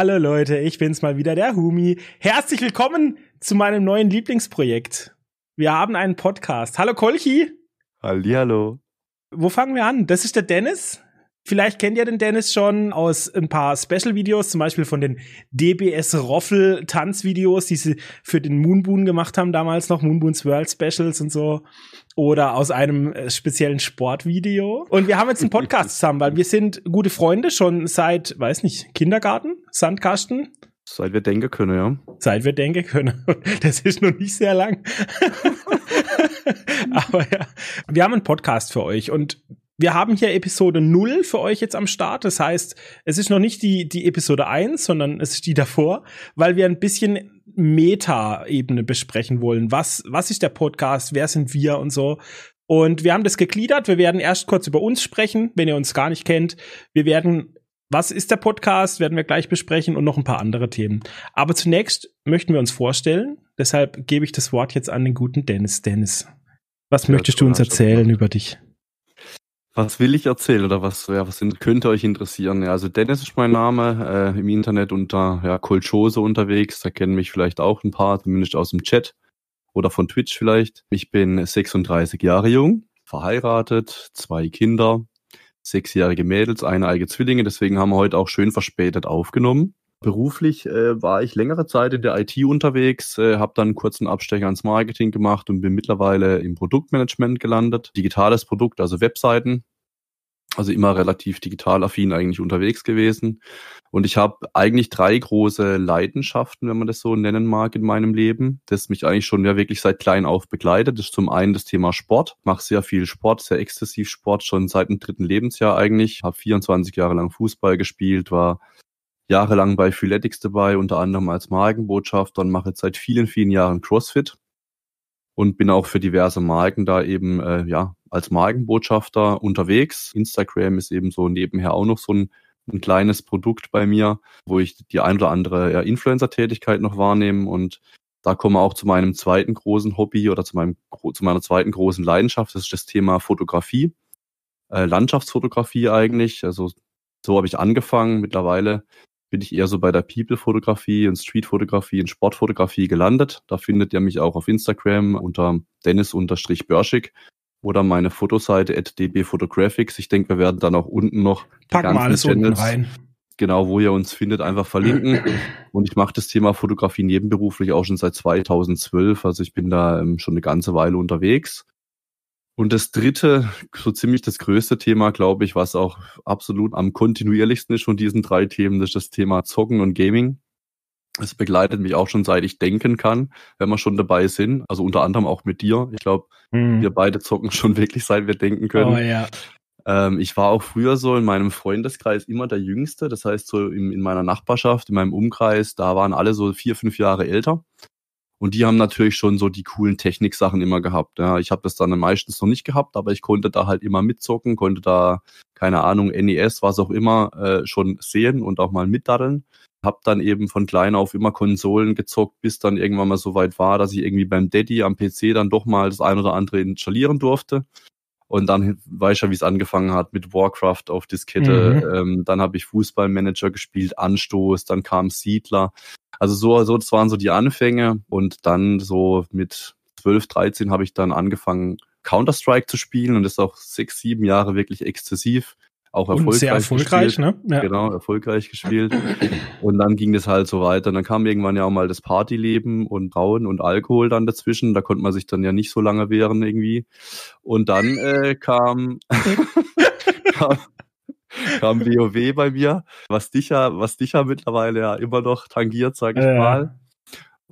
Hallo Leute, ich bin's mal wieder, der Humi. Herzlich willkommen zu meinem neuen Lieblingsprojekt. Wir haben einen Podcast. Hallo Kolchi. Hallihallo. Wo fangen wir an? Das ist der Dennis. Vielleicht kennt ihr den Dennis schon aus ein paar Special-Videos, zum Beispiel von den DBS Roffel-Tanzvideos, die sie für den Moonboon gemacht haben damals noch, Moonboons World Specials und so. Oder aus einem äh, speziellen Sportvideo. Und wir haben jetzt einen Podcast zusammen, weil wir sind gute Freunde schon seit, weiß nicht, Kindergarten, Sandkasten. Seit wir denken können, ja. Seit wir denken können. Das ist noch nicht sehr lang. Aber ja, wir haben einen Podcast für euch und wir haben hier Episode 0 für euch jetzt am Start. Das heißt, es ist noch nicht die, die Episode 1, sondern es ist die davor, weil wir ein bisschen Meta-Ebene besprechen wollen. Was, was ist der Podcast? Wer sind wir und so? Und wir haben das gegliedert. Wir werden erst kurz über uns sprechen, wenn ihr uns gar nicht kennt. Wir werden, was ist der Podcast? Werden wir gleich besprechen und noch ein paar andere Themen. Aber zunächst möchten wir uns vorstellen. Deshalb gebe ich das Wort jetzt an den guten Dennis. Dennis, was ja, möchtest du uns erzählen über dich? Was will ich erzählen oder was, ja, was könnte euch interessieren? Ja, also Dennis ist mein Name, äh, im Internet unter ja, Kolchose unterwegs. Da kennen mich vielleicht auch ein paar, zumindest aus dem Chat oder von Twitch vielleicht. Ich bin 36 Jahre jung, verheiratet, zwei Kinder, sechsjährige Mädels, eineige Zwillinge. Deswegen haben wir heute auch schön verspätet aufgenommen. Beruflich äh, war ich längere Zeit in der IT unterwegs, äh, habe dann einen kurzen Abstecher ans Marketing gemacht und bin mittlerweile im Produktmanagement gelandet. Digitales Produkt, also Webseiten, also immer relativ digital affin eigentlich unterwegs gewesen. Und ich habe eigentlich drei große Leidenschaften, wenn man das so nennen mag, in meinem Leben, das mich eigentlich schon ja wirklich seit klein auf begleitet. Das ist zum einen das Thema Sport. Mache sehr viel Sport, sehr exzessiv Sport, schon seit dem dritten Lebensjahr eigentlich. Habe 24 Jahre lang Fußball gespielt, war jahrelang bei Phyletics dabei, unter anderem als Markenbotschafter und mache jetzt seit vielen, vielen Jahren CrossFit und bin auch für diverse Marken da eben äh, ja als Markenbotschafter unterwegs. Instagram ist eben so nebenher auch noch so ein, ein kleines Produkt bei mir, wo ich die ein oder andere ja, Influencer-Tätigkeit noch wahrnehme und da kommen wir auch zu meinem zweiten großen Hobby oder zu meinem zu meiner zweiten großen Leidenschaft. Das ist das Thema Fotografie, äh, Landschaftsfotografie eigentlich. Also so habe ich angefangen. Mittlerweile bin ich eher so bei der People-Fotografie und Street-Fotografie und Sportfotografie gelandet. Da findet ihr mich auch auf Instagram unter Dennis-Börschig oder meine Fotoseite at dbphotographics. Ich denke, wir werden dann auch unten noch Packen wir alles Channels, unten rein. Genau, wo ihr uns findet, einfach verlinken. Und ich mache das Thema Fotografie nebenberuflich auch schon seit 2012. Also ich bin da ähm, schon eine ganze Weile unterwegs. Und das dritte, so ziemlich das größte Thema, glaube ich, was auch absolut am kontinuierlichsten ist von diesen drei Themen, das ist das Thema Zocken und Gaming. Es begleitet mich auch schon seit ich denken kann, wenn wir schon dabei sind. Also unter anderem auch mit dir. Ich glaube, mhm. wir beide zocken schon wirklich seit wir denken können. Oh ja. Ähm, ich war auch früher so in meinem Freundeskreis immer der Jüngste. Das heißt, so in, in meiner Nachbarschaft, in meinem Umkreis, da waren alle so vier, fünf Jahre älter. Und die haben natürlich schon so die coolen Techniksachen immer gehabt. Ja, ich habe das dann meistens noch nicht gehabt, aber ich konnte da halt immer mitzocken, konnte da, keine Ahnung, NES, was auch immer, äh, schon sehen und auch mal mitdaddeln. Hab dann eben von klein auf immer Konsolen gezockt, bis dann irgendwann mal so weit war, dass ich irgendwie beim Daddy am PC dann doch mal das ein oder andere installieren durfte. Und dann weiß ich ja, wie es angefangen hat mit Warcraft auf Diskette. Mhm. Ähm, dann habe ich Fußballmanager gespielt, Anstoß, dann kam Siedler. Also so, so, das waren so die Anfänge. Und dann so mit 12, 13 habe ich dann angefangen, Counter-Strike zu spielen und das ist auch sechs, sieben Jahre wirklich exzessiv auch erfolgreich. Und sehr erfolgreich, gespielt. ne? Ja. Genau, erfolgreich gespielt. und dann ging das halt so weiter. Und dann kam irgendwann ja auch mal das Partyleben und Brauen und Alkohol dann dazwischen. Da konnte man sich dann ja nicht so lange wehren irgendwie. Und dann äh, kam, kam, kam WoW bei mir, was dich ja, was dich ja mittlerweile ja immer noch tangiert, sag ich äh. mal.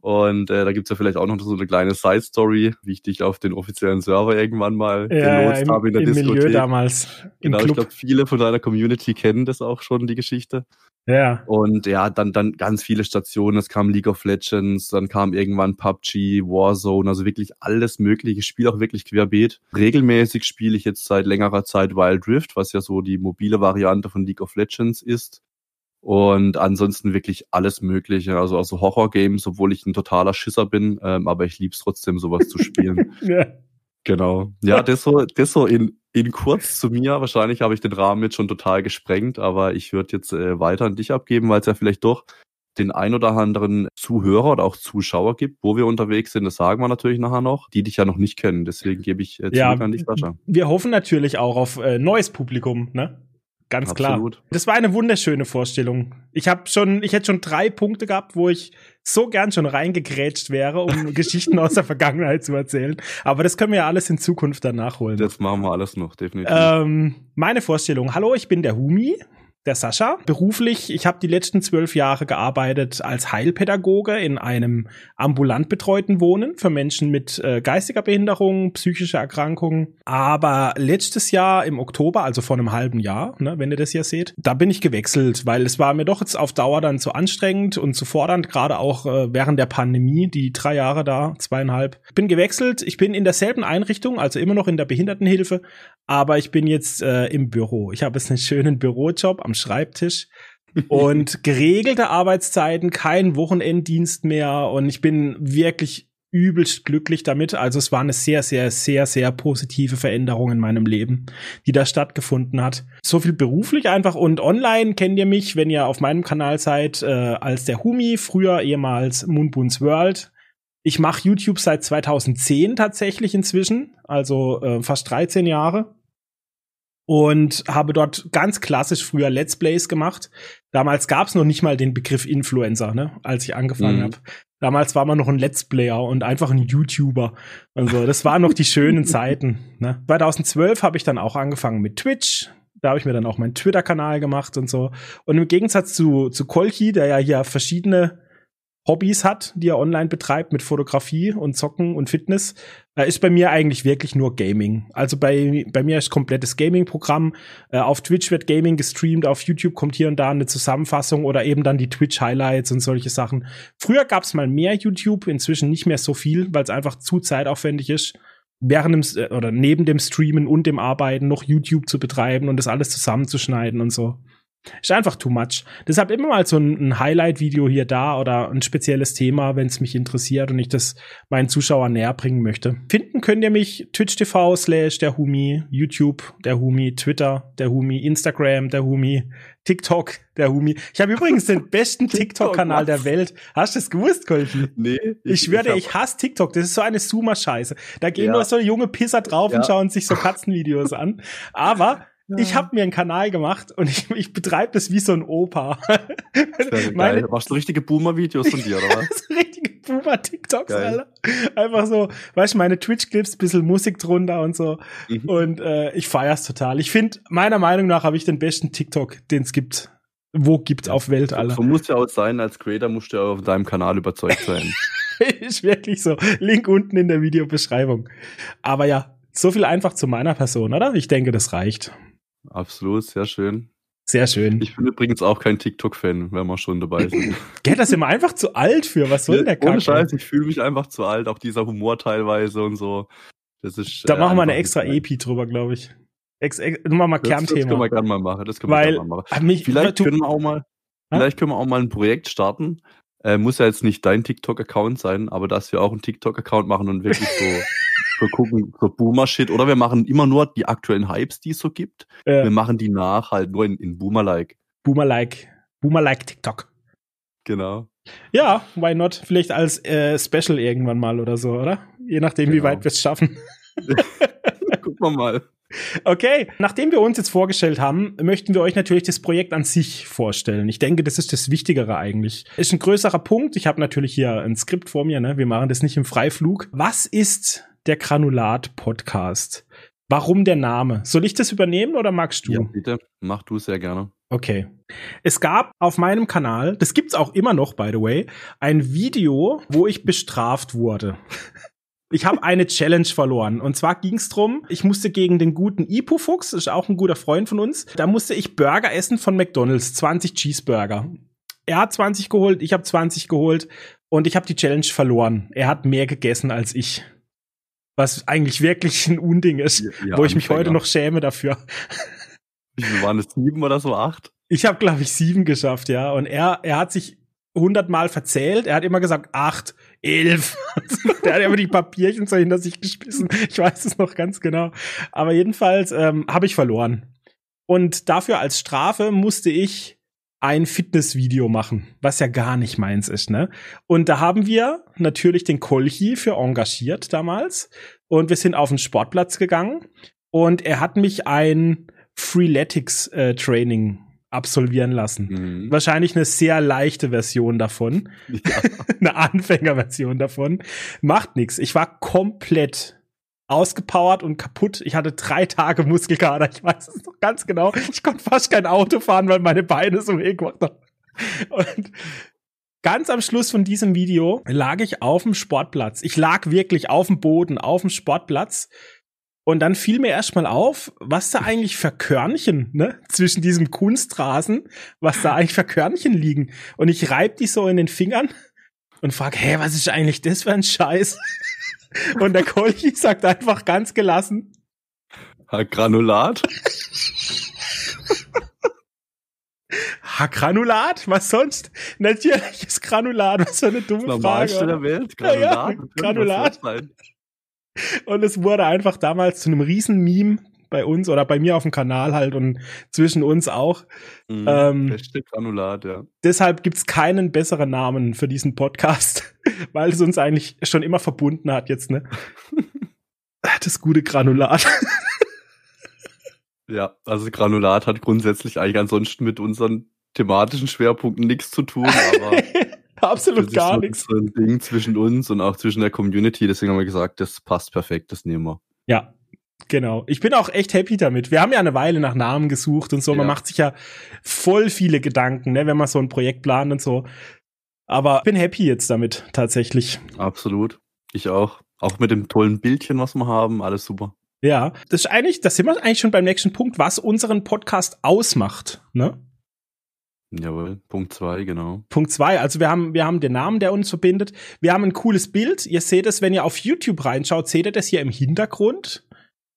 Und äh, da gibt's ja vielleicht auch noch so eine kleine Side-Story, wie ich dich auf den offiziellen Server irgendwann mal ja, gelotst habe in der im Diskothek. Milieu damals. Genau, ich glaube, viele von deiner Community kennen das auch schon, die Geschichte. Ja. Und ja, dann, dann ganz viele Stationen. Es kam League of Legends, dann kam irgendwann PUBG, Warzone, also wirklich alles mögliche. Ich spiele auch wirklich querbeet. Regelmäßig spiele ich jetzt seit längerer Zeit Wild Rift, was ja so die mobile Variante von League of Legends ist. Und ansonsten wirklich alles Mögliche. Also, also Horror-Games, obwohl ich ein totaler Schisser bin, ähm, aber ich lieb's trotzdem, sowas zu spielen. ja. Genau. Ja, das so, das so in, in kurz zu mir. Wahrscheinlich habe ich den Rahmen jetzt schon total gesprengt, aber ich würde jetzt äh, weiter an dich abgeben, weil es ja vielleicht doch den ein oder anderen Zuhörer oder auch Zuschauer gibt, wo wir unterwegs sind. Das sagen wir natürlich nachher noch, die dich ja noch nicht kennen. Deswegen gebe ich äh, Ja, zurück an dich, Sascha. Wir hoffen natürlich auch auf äh, neues Publikum, ne? Ganz Absolut. klar. Das war eine wunderschöne Vorstellung. Ich habe schon, ich hätte schon drei Punkte gehabt, wo ich so gern schon reingegrätscht wäre, um Geschichten aus der Vergangenheit zu erzählen. Aber das können wir ja alles in Zukunft dann nachholen. Das machen wir alles noch, definitiv. Ähm, meine Vorstellung. Hallo, ich bin der Humi, der Sascha. Beruflich, ich habe die letzten zwölf Jahre gearbeitet als Heilpädagoge in einem ambulant betreuten Wohnen für Menschen mit äh, geistiger Behinderung, psychischer Erkrankungen. Aber letztes Jahr im Oktober, also vor einem halben Jahr, ne, wenn ihr das hier seht, da bin ich gewechselt, weil es war mir doch jetzt auf Dauer dann zu anstrengend und zu fordernd, gerade auch äh, während der Pandemie, die drei Jahre da, zweieinhalb. Bin gewechselt, ich bin in derselben Einrichtung, also immer noch in der Behindertenhilfe, aber ich bin jetzt äh, im Büro. Ich habe jetzt einen schönen Bürojob am Schreibtisch und geregelte Arbeitszeiten, kein Wochenenddienst mehr und ich bin wirklich übelst glücklich damit. Also es war eine sehr, sehr, sehr, sehr positive Veränderung in meinem Leben, die da stattgefunden hat. So viel beruflich einfach und online kennt ihr mich, wenn ihr auf meinem Kanal seid, äh, als der Humi, früher ehemals Moonboons World. Ich mache YouTube seit 2010 tatsächlich inzwischen, also äh, fast 13 Jahre und habe dort ganz klassisch früher Let's Plays gemacht. Damals gab es noch nicht mal den Begriff Influencer, ne, als ich angefangen Mhm. habe. Damals war man noch ein Let's Player und einfach ein YouTuber. Also das waren noch die schönen Zeiten. Ne? 2012 habe ich dann auch angefangen mit Twitch. Da habe ich mir dann auch meinen Twitter-Kanal gemacht und so. Und im Gegensatz zu, zu Kolchi, der ja hier verschiedene Hobbys hat, die er online betreibt mit Fotografie und Zocken und Fitness, äh, ist bei mir eigentlich wirklich nur Gaming. Also bei, bei mir ist komplettes Gaming-Programm. Äh, auf Twitch wird Gaming gestreamt, auf YouTube kommt hier und da eine Zusammenfassung oder eben dann die Twitch-Highlights und solche Sachen. Früher gab es mal mehr YouTube, inzwischen nicht mehr so viel, weil es einfach zu zeitaufwendig ist, während dem äh, oder neben dem Streamen und dem Arbeiten noch YouTube zu betreiben und das alles zusammenzuschneiden und so. Ist einfach too much. Deshalb immer mal so ein, ein Highlight-Video hier da oder ein spezielles Thema, wenn es mich interessiert und ich das meinen Zuschauern näher bringen möchte. Finden könnt ihr mich Twitch TV slash der Humi, YouTube der Humi, Twitter der Humi, Instagram der Humi, TikTok der Humi. Ich habe übrigens den besten TikTok-Kanal der? Welt. Hast du das gewusst, Kolchi? nee, Ich schwöre dir, hab- ich hasse TikTok. Das ist so eine Zoomer-Scheiße. Da gehen Ja. nur so junge Pisser drauf und Ja. schauen sich so Katzenvideos an. Aber Ja. ich habe mir einen Kanal gemacht und ich, ich betreibe das wie so ein Opa. Meine- geil. Machst du richtige Boomer-Videos von dir, oder was? richtige Boomer-TikToks. Alter. Einfach so, weißt du, meine Twitch-Clips, bisschen Musik drunter und so. Mhm. Und äh, ich feier's total. Ich finde, meiner Meinung nach habe ich den besten TikTok, den es gibt. Wo gibt's auf Welt, Alter. So muss ja auch sein, als Creator musst du ja auf deinem Kanal überzeugt sein. ist wirklich so. Link unten in der Videobeschreibung. Aber ja, so viel einfach zu meiner Person, oder? Ich denke, das reicht. Absolut, sehr schön. Sehr schön. Ich bin übrigens auch kein TikTok-Fan, wenn wir schon dabei sind. Gell, das sind wir einfach zu alt für. Was soll der Ohne Kacke? Scheiß, ich fühle mich einfach zu alt, auch dieser Humor teilweise und so. Das ist. Da äh, machen wir eine extra Epi drüber, glaube ich. Ex, ex, wir mal Das, das können wir Kernthema. gerne mal machen. Das können wir Weil, gerne mal machen. Mich, Vielleicht können wir auch mal, vielleicht können wir auch mal ein Projekt starten. Äh, muss ja jetzt nicht dein TikTok-Account sein, aber dass wir auch einen TikTok-Account machen und wirklich so, so gucken, so Boomer-Shit. Oder wir machen immer nur die aktuellen Hypes, die es so gibt. Wir äh, machen die nach, halt nur in, in Boomer-like. Boomer-like. Boomer-like TikTok. Genau. Ja, why not? Vielleicht als äh, Special irgendwann mal oder so, oder? Je nachdem, wie Genau. weit wir es schaffen. Gucken wir mal. Okay, nachdem wir uns jetzt vorgestellt haben, möchten wir euch natürlich das Projekt an sich vorstellen. Ich denke, das ist das Wichtigere eigentlich. Ist ein größerer Punkt. Ich habe natürlich hier ein Skript vor mir, ne? Wir machen das nicht im Freiflug. Was ist der Granulat-Podcast? Warum der Name? Soll ich das übernehmen oder magst du? Ja, bitte. Mach du sehr gerne. Okay. Es gab auf meinem Kanal, das gibt's auch immer noch, by the way, ein Video, wo ich bestraft wurde. Ich habe eine Challenge verloren. Und zwar ging's drum, ich musste gegen den guten Ipu-Fuchs, ist auch ein guter Freund von uns, da musste ich Burger essen von McDonalds, 20 Cheeseburger. Er hat 20 geholt, ich habe 20 geholt und ich habe die Challenge verloren. Er hat mehr gegessen als ich. Was eigentlich wirklich ein Unding ist, Ja, wo ich mich heute noch schäme dafür. Wie waren es? Sieben oder so? Acht? Ich habe, glaube ich, sieben geschafft, ja. Und er, er hat sich hundertmal verzählt. Er hat immer gesagt acht. elf. der hat aber die Papierchen so hinter sich geschmissen. Ich weiß es noch ganz genau. Aber jedenfalls ähm, habe ich verloren. Und dafür als Strafe musste ich ein Fitnessvideo machen, was ja gar nicht meins ist, ne? Und da haben wir natürlich den Kolchi für engagiert damals und wir sind auf den Sportplatz gegangen und er hat mich ein Freeletics äh, Training absolvieren lassen. Mhm. Wahrscheinlich eine sehr leichte Version davon. Ja. eine Anfängerversion davon. Macht nichts. Ich war komplett ausgepowert und kaputt. Ich hatte drei Tage Muskelkater. Ich weiß es noch ganz genau. Ich konnte fast kein Auto fahren, weil meine Beine so weh gemacht haben. Und ganz am Schluss von diesem Video lag ich auf dem Sportplatz. Ich lag wirklich auf dem Boden, auf dem Sportplatz und dann fiel mir erstmal auf, was da eigentlich für Körnchen, ne, zwischen diesem Kunstrasen, was da eigentlich für Körnchen liegen. Und ich reib die so in den Fingern und frag, hä, was ist eigentlich das für ein Scheiß? Und der Kolchi sagt einfach ganz gelassen. Granulat? Granulat? Was sonst? Natürlich ist Granulat. Was für eine dumme das Frage. der Welt. Granulat. Ja, ja, Granulat. Und es wurde einfach damals zu einem riesen Meme bei uns oder bei mir auf dem Kanal halt und zwischen uns auch. Mhm, ähm, Hashtag Granulat, ja. Deshalb gibt's keinen besseren Namen für diesen Podcast, weil es uns eigentlich schon immer verbunden hat jetzt, ne? das gute Granulat. ja, also Granulat hat grundsätzlich eigentlich ansonsten mit unseren thematischen Schwerpunkten nichts zu tun, aber Absolut gar nichts. So ein Ding zwischen uns und auch zwischen der Community. Deswegen haben wir gesagt, das passt perfekt, das nehmen wir. Ja, Genau. Ich bin auch echt happy damit. Wir haben ja eine Weile nach Namen gesucht und so. Ja. Man macht sich ja voll viele Gedanken, ne, wenn man so ein Projekt plant und so. Aber ich bin happy jetzt damit, tatsächlich. Absolut. Ich auch. Auch mit dem tollen Bildchen, was wir haben. Alles super. Ja. Das ist eigentlich, das sind wir eigentlich schon beim nächsten Punkt, was unseren Podcast ausmacht, ne? Jawohl, Punkt zwei, genau. Punkt zwei, also wir haben, wir haben den Namen, der uns verbindet. Wir haben ein cooles Bild. Ihr seht es, wenn ihr auf YouTube reinschaut, seht ihr das hier im Hintergrund.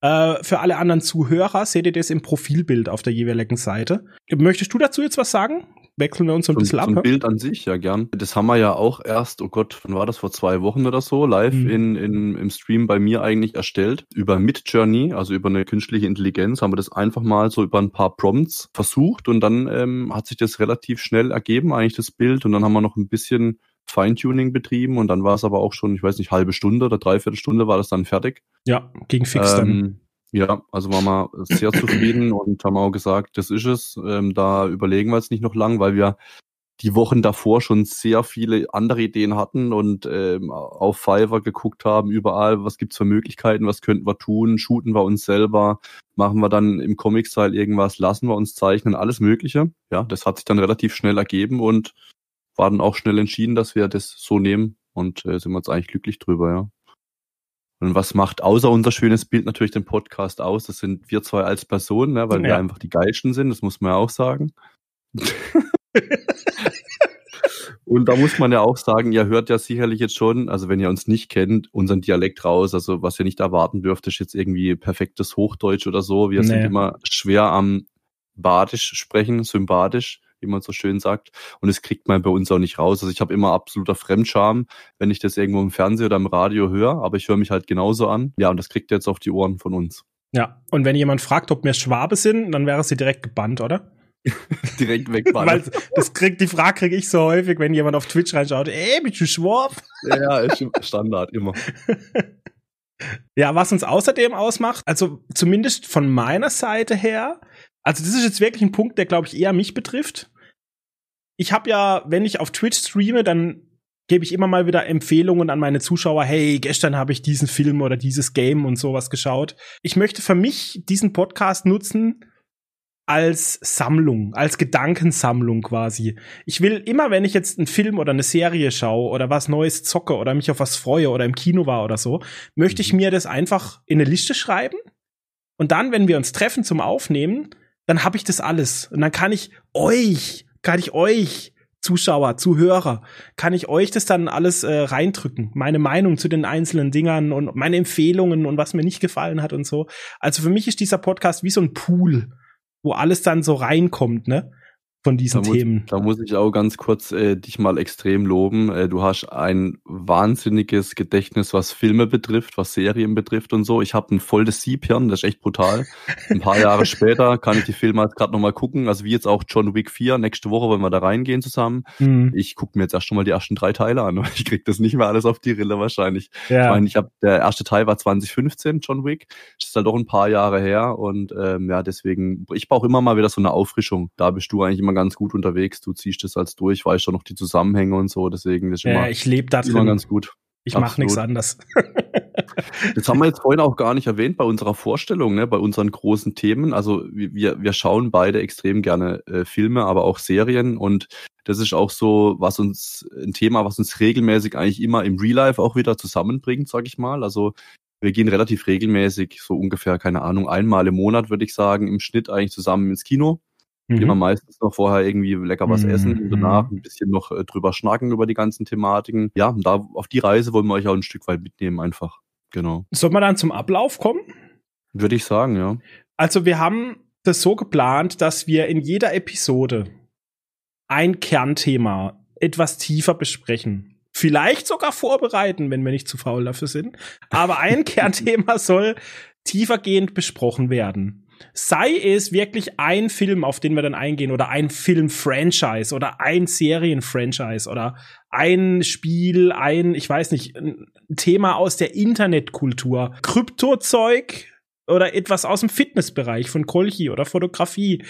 Äh, für alle anderen Zuhörer seht ihr das im Profilbild auf der jeweiligen Seite. Möchtest du dazu jetzt was sagen? Wechseln wir uns so ein bisschen zum, ab. Zum Bild an sich, ja gern. Das haben wir ja auch erst, oh Gott, wann war das, vor zwei Wochen oder so, live mhm. in, in, im Stream bei mir eigentlich erstellt. Über Midjourney, also über eine künstliche Intelligenz, haben wir das einfach mal so über ein paar Prompts versucht und dann ähm, hat sich das relativ schnell ergeben, eigentlich das Bild. Und dann haben wir noch ein bisschen Feintuning betrieben und dann war es aber auch schon, ich weiß nicht, halbe Stunde oder dreiviertel Stunde war das dann fertig. Ja, ging fix ähm, dann. Ja, also waren wir sehr zufrieden und haben auch gesagt, das ist es. Ähm, da überlegen wir jetzt nicht noch lang, weil wir die Wochen davor schon sehr viele andere Ideen hatten und ähm, auf Fiverr geguckt haben, überall, was gibt's für Möglichkeiten, was könnten wir tun, shooten wir uns selber, machen wir dann im Comic-Style irgendwas, lassen wir uns zeichnen, alles Mögliche. Ja, das hat sich dann relativ schnell ergeben und war dann auch schnell entschieden, dass wir das so nehmen und äh, sind wir jetzt eigentlich glücklich drüber, ja. Und was macht außer unser schönes Bild natürlich den Podcast aus? Das sind wir zwei als Personen, ne, weil ja. wir einfach die Geilsten sind, das muss man ja auch sagen. Und da muss man ja auch sagen, ihr hört ja sicherlich jetzt schon, also wenn ihr uns nicht kennt, unseren Dialekt raus. Also was ihr nicht erwarten dürft, ist jetzt irgendwie perfektes Hochdeutsch oder so. Wir nee. sind immer schwer am Badisch sprechen, sympathisch wie man so schön sagt. Und das kriegt man bei uns auch nicht raus. Also ich habe immer absoluter Fremdscham, wenn ich das irgendwo im Fernsehen oder im Radio höre, aber ich höre mich halt genauso an. Ja, und das kriegt ihr jetzt auf die Ohren von uns. Ja, und wenn jemand fragt, ob wir Schwabe sind, dann wäre sie direkt gebannt, oder? direkt wegbannen. Weil das kriegt, die Frage kriege ich so häufig, wenn jemand auf Twitch reinschaut, ey, bist du Schwab? Ja, ja, ist Standard, immer. ja, was uns außerdem ausmacht, also zumindest von meiner Seite her, also das ist jetzt wirklich ein Punkt, der, glaube ich, eher mich betrifft. Ich habe ja, wenn ich auf Twitch streame, dann gebe ich immer mal wieder Empfehlungen an meine Zuschauer. Hey, gestern habe ich diesen Film oder dieses Game und sowas geschaut. Ich möchte für mich diesen Podcast nutzen als Sammlung, als Gedankensammlung quasi. Ich will immer, wenn ich jetzt einen Film oder eine Serie schaue oder was Neues zocke oder mich auf was freue oder im Kino war oder so, möchte ich mhm. mir das einfach in eine Liste schreiben. Und dann, wenn wir uns treffen zum Aufnehmen, dann habe ich das alles. Und dann kann ich euch, kann ich euch, Zuschauer, Zuhörer, kann ich euch das dann alles äh, reindrücken. Meine Meinung zu den einzelnen Dingern und meine Empfehlungen und was mir nicht gefallen hat und so. Also für mich ist dieser Podcast wie so ein Pool, wo alles dann so reinkommt, ne? Von diesen da Themen. Muss, da muss ich auch ganz kurz äh, dich mal extrem loben. Äh, du hast ein wahnsinniges Gedächtnis, was Filme betrifft, was Serien betrifft und so. Ich habe ein volles Siebhirn, das ist echt brutal. Ein paar Jahre später kann ich die Filme halt gerade nochmal gucken. Also wie jetzt auch John Wick 4. Nächste Woche wollen wir da reingehen zusammen. Mhm. Ich gucke mir jetzt erst schon mal die ersten drei Teile an. Ich krieg das nicht mehr alles auf die Rille wahrscheinlich. Ja. Ich meine, ich habe der erste Teil war 2015, John Wick. Das ist halt doch ein paar Jahre her und ähm, ja, deswegen, ich brauche immer mal wieder so eine Auffrischung. Da bist du eigentlich immer ganz gut unterwegs. Du ziehst das als durch, weißt schon noch die Zusammenhänge und so. Deswegen ist immer, ja, ich lebe da immer ganz gut. Ich mache nichts anders. das haben wir jetzt vorhin auch gar nicht erwähnt bei unserer Vorstellung, ne, bei unseren großen Themen. Also wir, wir schauen beide extrem gerne äh, Filme, aber auch Serien und das ist auch so, was uns ein Thema, was uns regelmäßig eigentlich immer im Real Life auch wieder zusammenbringt, sag ich mal. Also wir gehen relativ regelmäßig, so ungefähr, keine Ahnung, einmal im Monat, würde ich sagen, im Schnitt eigentlich zusammen ins Kino. Mhm. Gehen wir meistens noch vorher irgendwie lecker was mhm. essen und danach ein bisschen noch äh, drüber schnacken über die ganzen Thematiken. Ja, da auf die Reise wollen wir euch auch ein Stück weit mitnehmen, einfach. Genau. Soll man dann zum Ablauf kommen? Würde ich sagen, ja. Also wir haben das so geplant, dass wir in jeder Episode ein Kernthema etwas tiefer besprechen. Vielleicht sogar vorbereiten, wenn wir nicht zu faul dafür sind. Aber ein Kernthema soll tiefergehend besprochen werden sei es wirklich ein Film, auf den wir dann eingehen, oder ein Film-Franchise oder ein Serien-Franchise oder ein Spiel, ein, ich weiß nicht, ein Thema aus der Internetkultur, Kryptozeug oder etwas aus dem Fitnessbereich von Kolchi oder Fotografie.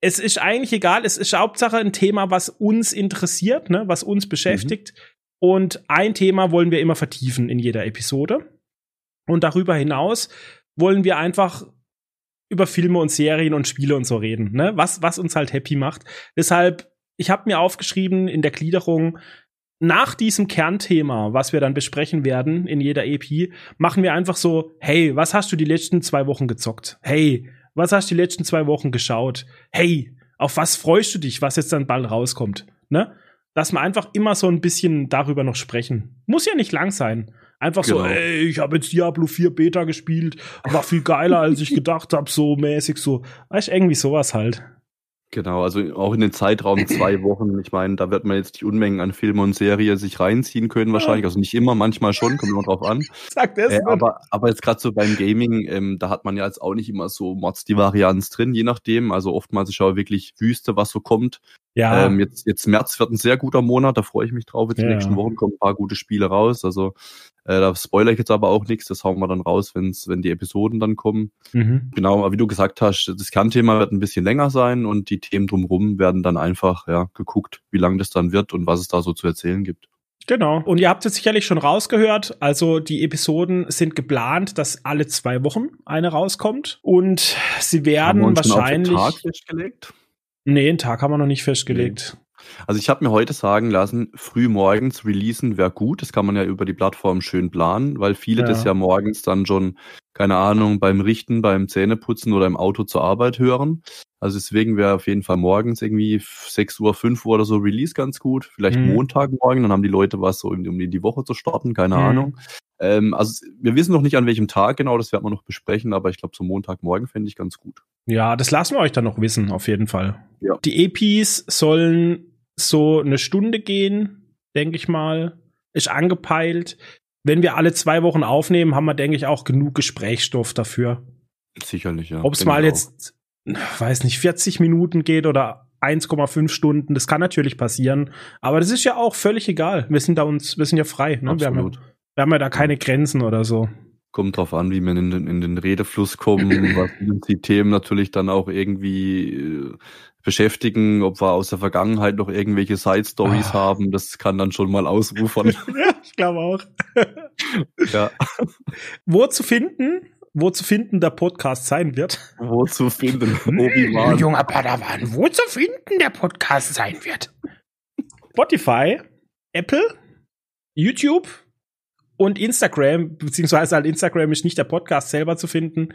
Es ist eigentlich egal, es ist Hauptsache ein Thema, was uns interessiert, ne, was uns beschäftigt. Mhm. Und ein Thema wollen wir immer vertiefen in jeder Episode. Und darüber hinaus wollen wir einfach über Filme und Serien und Spiele und so reden, ne? Was, was uns halt happy macht. Deshalb, ich habe mir aufgeschrieben in der Gliederung, nach diesem Kernthema, was wir dann besprechen werden in jeder EP, machen wir einfach so, hey, was hast du die letzten zwei Wochen gezockt? Hey, was hast du die letzten zwei Wochen geschaut? Hey, auf was freust du dich, was jetzt dann bald rauskommt? Ne? Dass wir einfach immer so ein bisschen darüber noch sprechen. Muss ja nicht lang sein. Einfach genau. so, ey, ich habe jetzt Diablo 4 Beta gespielt, war viel geiler, als ich gedacht habe, so mäßig, so, weißt irgendwie sowas halt. Genau, also auch in den Zeitraum zwei Wochen. Ich meine, da wird man jetzt die Unmengen an Filmen und Serien sich reinziehen können wahrscheinlich. Also nicht immer, manchmal schon, kommt immer drauf an. Sagt es. Äh, aber, aber jetzt gerade so beim Gaming, ähm, da hat man ja jetzt auch nicht immer so Mods die Varianz drin, je nachdem. Also oftmals ist ja wirklich Wüste, was so kommt. Ja. Ähm, jetzt, jetzt März wird ein sehr guter Monat, da freue ich mich drauf. Jetzt ja. in den nächsten Wochen kommen ein paar gute Spiele raus. Also äh, da spoilere ich jetzt aber auch nichts, das hauen wir dann raus, wenn's, wenn die Episoden dann kommen. Mhm. Genau, aber wie du gesagt hast, das Kernthema wird ein bisschen länger sein und die Themen drumherum werden dann einfach ja, geguckt, wie lang das dann wird und was es da so zu erzählen gibt. Genau. Und ihr habt es sicherlich schon rausgehört. Also die Episoden sind geplant, dass alle zwei Wochen eine rauskommt. Und sie werden wahrscheinlich. Schon auf den Tag festgelegt? Nee, einen Tag haben wir noch nicht festgelegt. Also ich habe mir heute sagen lassen, früh morgens releasen wäre gut. Das kann man ja über die Plattform schön planen, weil viele ja. das ja morgens dann schon, keine Ahnung, beim Richten, beim Zähneputzen oder im Auto zur Arbeit hören. Also deswegen wäre auf jeden Fall morgens irgendwie 6 Uhr, 5 Uhr oder so Release ganz gut. Vielleicht mhm. Montagmorgen, dann haben die Leute was so, um in die Woche zu starten, keine mhm. Ahnung. Ähm, also wir wissen noch nicht an welchem Tag genau, das werden wir noch besprechen, aber ich glaube so Montagmorgen fände ich ganz gut. Ja, das lassen wir euch dann noch wissen, auf jeden Fall. Ja. Die EPs sollen so eine Stunde gehen, denke ich mal. Ist angepeilt. Wenn wir alle zwei Wochen aufnehmen, haben wir, denke ich, auch genug Gesprächsstoff dafür. Sicherlich, ja. Ob es mal jetzt, weiß nicht, 40 Minuten geht oder 1,5 Stunden, das kann natürlich passieren. Aber das ist ja auch völlig egal. Wir sind da uns, wir sind ja frei. Ne? Wir, haben wir haben ja da keine Grenzen oder so. Kommt drauf an, wie man in den, in den Redefluss kommt, was die Themen natürlich dann auch irgendwie äh, beschäftigen, ob wir aus der Vergangenheit noch irgendwelche Side Stories ah. haben, das kann dann schon mal ausrufern. ja, ich glaube auch. ja. Wo zu finden? Wo zu finden der Podcast sein wird? Wo zu finden? Obi-Wan. Junger Padawan, wo zu finden der Podcast sein wird? Spotify, Apple, YouTube und Instagram, beziehungsweise halt Instagram ist nicht der Podcast selber zu finden,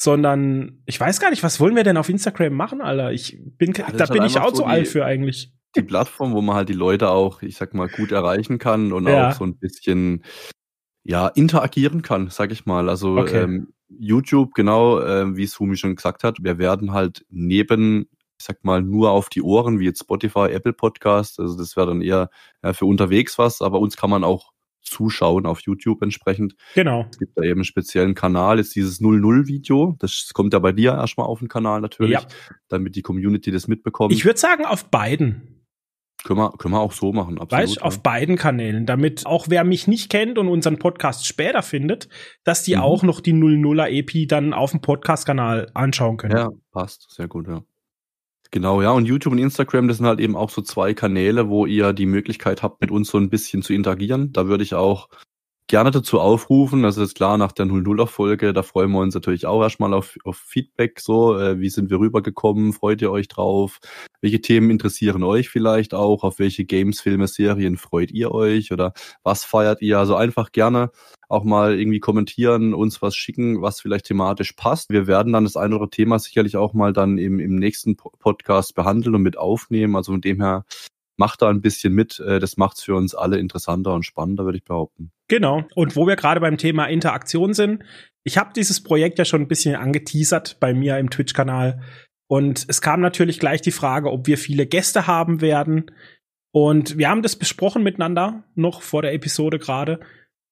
sondern ich weiß gar nicht, was wollen wir denn auf Instagram machen, Alter? Ich bin, ja, da bin halt ich auch so alt für eigentlich. Die Plattform, wo man halt die Leute auch, ich sag mal, gut erreichen kann und ja. auch so ein bisschen, ja, interagieren kann, sag ich mal. Also okay. ähm, YouTube, genau, äh, wie es Humi schon gesagt hat, wir werden halt neben ich sag mal, nur auf die Ohren, wie jetzt Spotify, Apple Podcast. Also das wäre dann eher ja, für unterwegs was, aber uns kann man auch zuschauen auf YouTube entsprechend. Genau. Es gibt da eben einen speziellen Kanal, jetzt dieses 00-Video. Das kommt ja bei dir erstmal auf den Kanal natürlich, ja. damit die Community das mitbekommt. Ich würde sagen, auf beiden. Können wir, können wir auch so machen, absolut. Weißt, ja. auf beiden Kanälen, damit auch wer mich nicht kennt und unseren Podcast später findet, dass die mhm. auch noch die 00er EP dann auf dem Podcast-Kanal anschauen können. Ja, passt. Sehr gut, ja. Genau, ja. Und YouTube und Instagram, das sind halt eben auch so zwei Kanäle, wo ihr die Möglichkeit habt, mit uns so ein bisschen zu interagieren. Da würde ich auch gerne dazu aufrufen. Das ist klar, nach der 00er-Folge, da freuen wir uns natürlich auch erstmal auf, auf Feedback. So, äh, wie sind wir rübergekommen? Freut ihr euch drauf? Welche Themen interessieren euch vielleicht auch? Auf welche Games, Filme, Serien freut ihr euch? Oder was feiert ihr? Also einfach gerne auch mal irgendwie kommentieren, uns was schicken, was vielleicht thematisch passt. Wir werden dann das eine oder andere Thema sicherlich auch mal dann im, im nächsten Podcast behandeln und mit aufnehmen. Also von dem her macht da ein bisschen mit. Äh, das macht es für uns alle interessanter und spannender, würde ich behaupten. Genau. Und wo wir gerade beim Thema Interaktion sind, ich habe dieses Projekt ja schon ein bisschen angeteasert bei mir im Twitch-Kanal. Und es kam natürlich gleich die Frage, ob wir viele Gäste haben werden. Und wir haben das besprochen miteinander, noch vor der Episode gerade.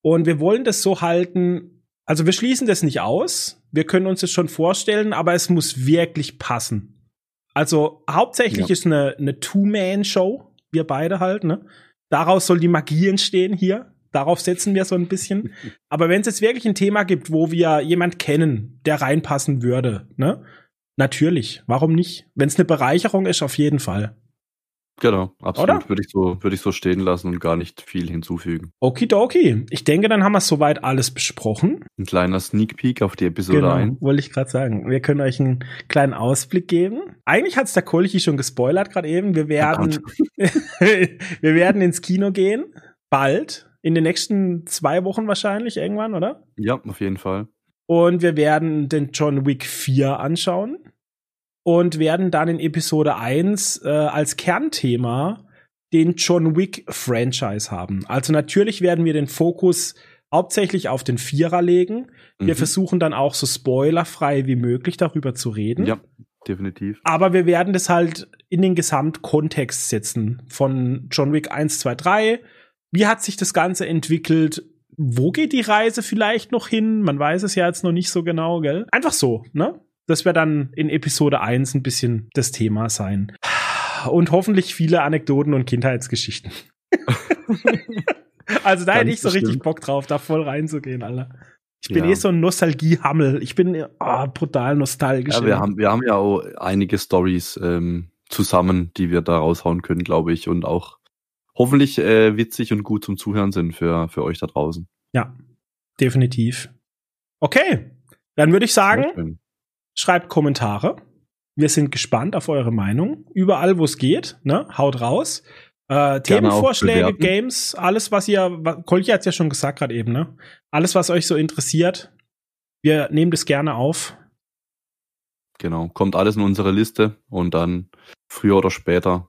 Und wir wollen das so halten, also wir schließen das nicht aus. Wir können uns das schon vorstellen, aber es muss wirklich passen. Also hauptsächlich ja. ist eine, eine Two-Man-Show wir beide halt, ne? Daraus soll die Magie entstehen hier. Darauf setzen wir so ein bisschen. Aber wenn es jetzt wirklich ein Thema gibt, wo wir jemand kennen, der reinpassen würde, ne? Natürlich. Warum nicht? Wenn es eine Bereicherung ist, auf jeden Fall. Genau, absolut. Würde ich, so, würde ich so stehen lassen und gar nicht viel hinzufügen. Okidoki. Ich denke, dann haben wir soweit alles besprochen. Ein kleiner Sneak Peek auf die Episode genau, 1. wollte ich gerade sagen. Wir können euch einen kleinen Ausblick geben. Eigentlich hat es der Kolchi schon gespoilert gerade eben. Wir werden, wir werden ins Kino gehen. Bald. In den nächsten zwei Wochen wahrscheinlich irgendwann, oder? Ja, auf jeden Fall. Und wir werden den John Wick 4 anschauen und werden dann in Episode 1 äh, als Kernthema den John Wick Franchise haben. Also natürlich werden wir den Fokus hauptsächlich auf den Vierer legen. Wir mhm. versuchen dann auch so spoilerfrei wie möglich darüber zu reden. Ja, definitiv. Aber wir werden das halt in den Gesamtkontext setzen von John Wick 1, 2, 3. Wie hat sich das Ganze entwickelt? Wo geht die Reise vielleicht noch hin? Man weiß es ja jetzt noch nicht so genau, gell? Einfach so, ne? Das wird dann in Episode 1 ein bisschen das Thema sein. Und hoffentlich viele Anekdoten und Kindheitsgeschichten. also da hätte ich so bestimmt. richtig Bock drauf, da voll reinzugehen, Alter. Ich bin ja. eh so ein Nostalgiehammel. Ich bin oh, brutal nostalgisch. Ja, wir haben, wir haben ja auch einige Stories ähm, zusammen, die wir da raushauen können, glaube ich. Und auch hoffentlich äh, witzig und gut zum Zuhören sind für, für euch da draußen. Ja, definitiv. Okay, dann würde ich sagen, Schreibt Kommentare. Wir sind gespannt auf eure Meinung. Überall, wo es geht, ne? Haut raus. Äh, Themenvorschläge, Games, alles, was ihr, Kolja hat ja schon gesagt gerade eben, ne? Alles, was euch so interessiert, wir nehmen das gerne auf. Genau, kommt alles in unsere Liste und dann früher oder später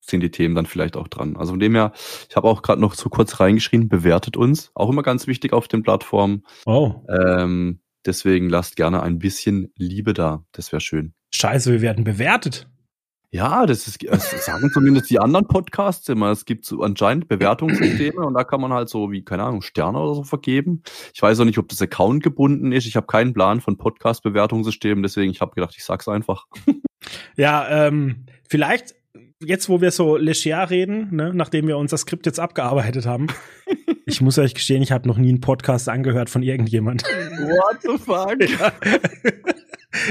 sind die Themen dann vielleicht auch dran. Also von dem her, ich habe auch gerade noch so kurz reingeschrieben, bewertet uns. Auch immer ganz wichtig auf den Plattformen. Oh. Ähm, Deswegen lasst gerne ein bisschen Liebe da. Das wäre schön. Scheiße, wir werden bewertet. Ja, das ist, das sagen zumindest die anderen Podcasts immer. Es gibt so anscheinend Bewertungssysteme und da kann man halt so wie, keine Ahnung, Sterne oder so vergeben. Ich weiß auch nicht, ob das Account gebunden ist. Ich habe keinen Plan von Podcast-Bewertungssystemen, deswegen ich habe gedacht, ich sag's einfach. Ja, ähm, vielleicht jetzt, wo wir so leger reden, ne, nachdem wir unser Skript jetzt abgearbeitet haben, ich muss euch gestehen, ich habe noch nie einen Podcast angehört von irgendjemand. What the fuck? Ja.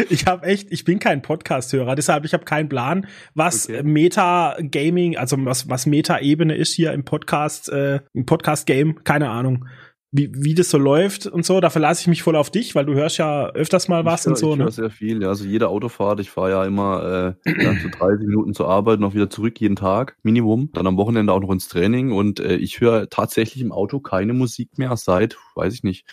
Ich habe echt, ich bin kein Podcast-Hörer, deshalb ich habe keinen Plan, was okay. Meta-Gaming, also was was Meta-Ebene ist hier im Podcast, äh, im Podcast-Game, keine Ahnung wie, wie das so läuft und so. Da verlasse ich mich voll auf dich, weil du hörst ja öfters mal was ich und so. Ich ne? höre sehr viel. Ja. Also jede Autofahrt, ich fahre ja immer äh, dann so 30 Minuten zur Arbeit und auch wieder zurück jeden Tag, Minimum. Dann am Wochenende auch noch ins Training und äh, ich höre tatsächlich im Auto keine Musik mehr seit, weiß ich nicht,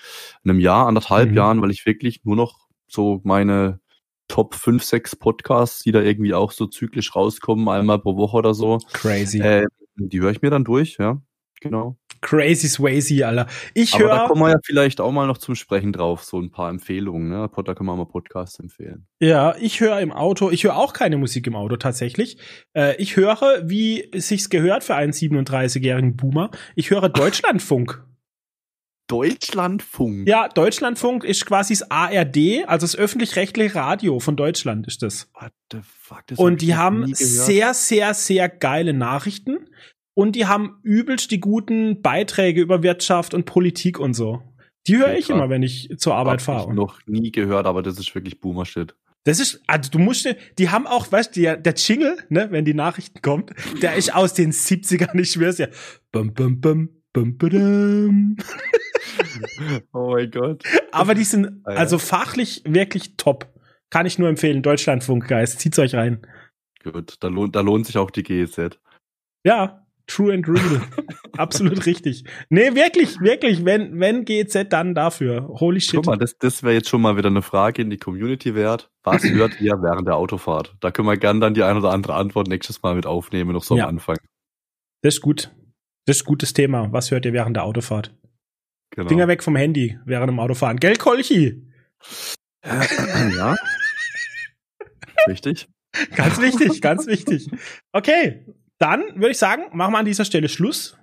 einem Jahr, anderthalb mhm. Jahren, weil ich wirklich nur noch so meine Top 5, 6 Podcasts, die da irgendwie auch so zyklisch rauskommen, einmal pro Woche oder so. Crazy. Äh, die höre ich mir dann durch, ja. Genau. Crazy Swayze, Alter. Ich Aber da höre, kommen wir ja vielleicht auch mal noch zum Sprechen drauf, so ein paar Empfehlungen. Ne? Da können wir mal Podcasts empfehlen. ja, ich höre im Auto, ich höre auch keine Musik im Auto tatsächlich. Äh, ich höre, wie es sich's gehört für einen 37-jährigen Boomer, ich höre Deutschlandfunk. Deutschlandfunk. Ja, Deutschlandfunk ist quasi das ARD, also das öffentlich-rechtliche Radio von Deutschland ist das. What the fuck? Das hab Und ich die haben sehr, sehr, sehr geile Nachrichten. Und die haben übelst die guten Beiträge über Wirtschaft und Politik und so. Die höre ich krass. immer, wenn ich zur Arbeit fahre. ich noch nie gehört, aber das ist wirklich Boomer-Shit. Das ist, also du musst, die haben auch, weißt du, der, der Jingle, ne, wenn die Nachrichten kommt, der ist aus den 70ern, ich schwör's ja. Bum, bum, bum, bum, badum. Oh mein Gott. Aber die sind Ah, ja. also fachlich wirklich top. Kann ich nur empfehlen. Deutschlandfunk, Guys. Zieht's euch rein. Gut, da lohnt, da lohnt sich auch die GEZ. Ja, true and real. Absolut richtig. Nee, wirklich, wirklich. Wenn, wenn GZ, dann dafür. Holy shit. Guck mal, das, das wäre jetzt schon mal wieder eine Frage in die Community wert. Was hört ihr während der Autofahrt? Da können wir gern dann die ein oder andere Antwort nächstes Mal mit aufnehmen, noch so Ja. am Anfang. Das ist gut. Das ist ein gutes Thema. Was hört ihr während der Autofahrt? Genau. Finger weg vom Handy während dem Autofahren. Gell, Kolchi? ja. Richtig. Ganz wichtig, ganz wichtig. Okay, dann würde ich sagen, machen wir an dieser Stelle Schluss.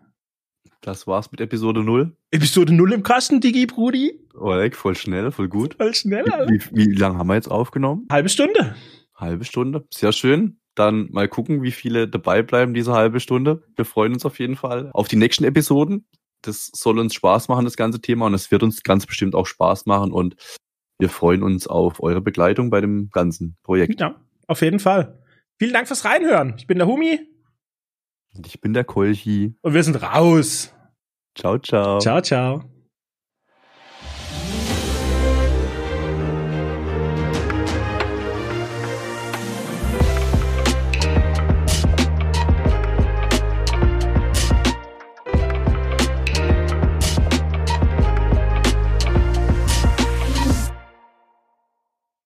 Das war's mit Episode 0. Episode 0 im Kasten, Digi, Brudi. Oleg, voll schnell, voll gut. Voll schnell, Alter. Wie, wie lange haben wir jetzt aufgenommen? Halbe Stunde. Halbe Stunde. Sehr schön. Dann mal gucken, wie viele dabei bleiben diese halbe Stunde. Wir freuen uns auf jeden Fall auf die nächsten Episoden. Das soll uns Spaß machen, das ganze Thema. Und es wird uns ganz bestimmt auch Spaß machen. Und wir freuen uns auf eure Begleitung bei dem ganzen Projekt. Ja, auf jeden Fall. Vielen Dank fürs Reinhören. Ich bin der Humi Und ich bin der Kolchi. und wir sind raus. Ciao, ciao. Ciao, ciao.